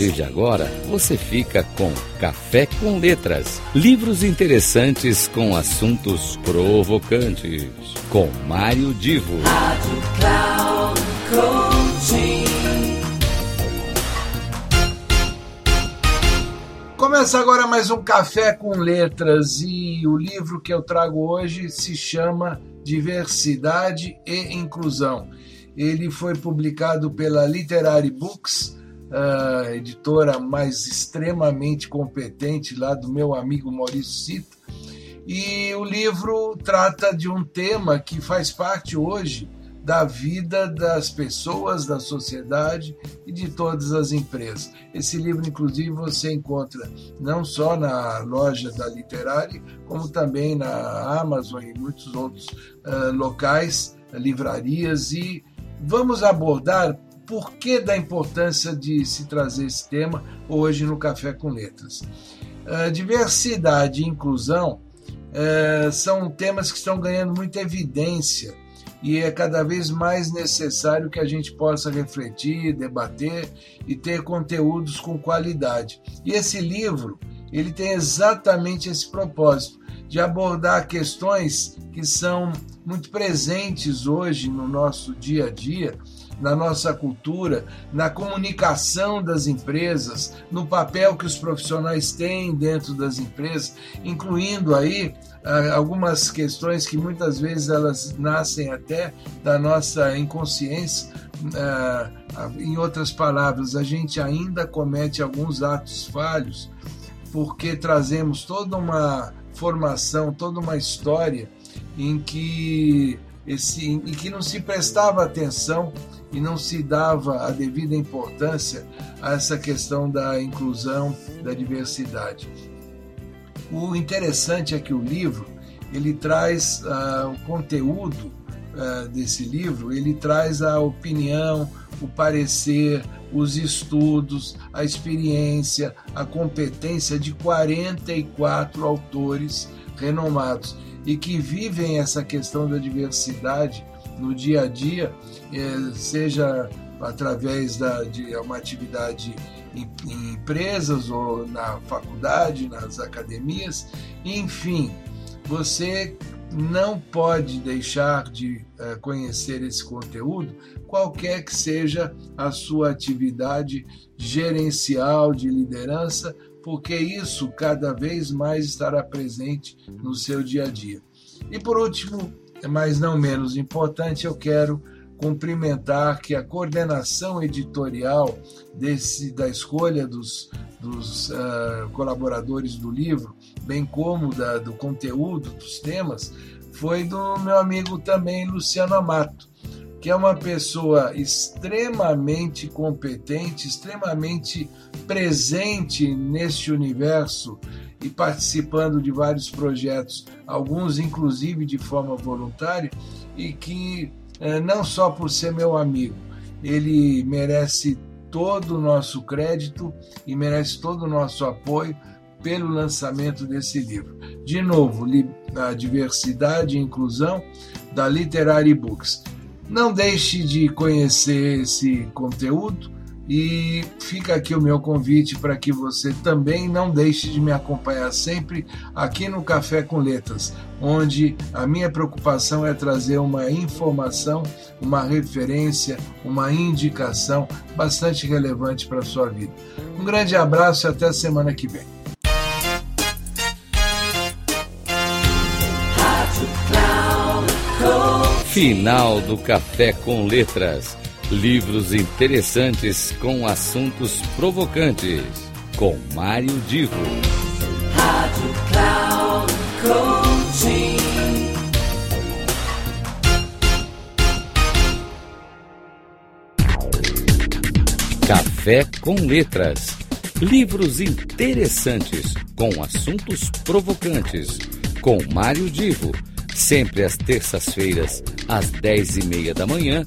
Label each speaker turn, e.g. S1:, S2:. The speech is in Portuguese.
S1: partir de agora, você fica com Café com Letras. Livros interessantes com assuntos provocantes. Com Mário Divo. Rádio Cloud
S2: Começa agora mais um Café com Letras e o livro que eu trago hoje se chama Diversidade e Inclusão. Ele foi publicado pela Literary Books uh, editora mais extremamente competente lá do meu amigo Maurício Cita. E o livro trata de um tema que faz parte hoje da vida das pessoas, da sociedade e de todas as empresas. Esse livro, inclusive, você encontra não só na loja da Literária, como também na Amazon e muitos outros uh, locais, livrarias. E vamos abordar por que da importância de se trazer esse tema hoje no Café com Letras. Uh, diversidade e inclusão uh, são temas que estão ganhando muita evidência e é cada vez mais necessário que a gente possa refletir, debater e ter conteúdos com qualidade. E esse livro, ele tem exatamente esse propósito de abordar questões que são muito presentes hoje no nosso dia a dia na nossa cultura, na comunicação das empresas, no papel que os profissionais têm dentro das empresas, incluindo aí ah, algumas questões que muitas vezes elas nascem até da nossa inconsciência. Ah, em outras palavras, a gente ainda comete alguns atos falhos porque trazemos toda uma formação, toda uma história em que esse, em que não se prestava atenção e não se dava a devida importância a essa questão da inclusão, da diversidade. O interessante é que o livro ele traz uh, o conteúdo uh, desse livro, ele traz a opinião, o parecer, os estudos, a experiência, a competência de 44 autores renomados e que vivem essa questão da diversidade no dia a dia, é, seja através da, de uma atividade em, em empresas ou na faculdade, nas academias, enfim, você não pode deixar de uh, conhecer esse conteúdo, qualquer que seja a sua atividade gerencial de liderança, porque isso cada vez mais estará presente no seu dia a dia. E por último, mas não menos importante, eu quero cumprimentar que a coordenação editorial desse, da escolha dos, dos uh, colaboradores do livro, bem como da, do conteúdo dos temas, foi do meu amigo também Luciano Amato, que é uma pessoa extremamente competente, extremamente presente neste universo e participando de vários projetos, alguns inclusive de forma voluntária, e que eh, não só por ser meu amigo, ele merece todo o nosso crédito e merece todo o nosso apoio pelo lançamento desse livro. De novo, a diversidade e inclusão da Literary Books. Não deixe de conhecer esse conteúdo e fica aqui o meu convite para que você também não deixe de me acompanhar sempre aqui no Café com Letras, onde a minha preocupação é trazer uma informação, uma referência, uma indicação bastante relevante para a sua vida. Um grande abraço e até a semana que vem.
S1: Final do Café com Letras. Livros interessantes com assuntos provocantes. Com Mário Divo. Rádio Cloud Coaching. Café com Letras. Livros interessantes com assuntos provocantes. Com Mário Divo sempre às terças-feiras, às dez e meia da manhã,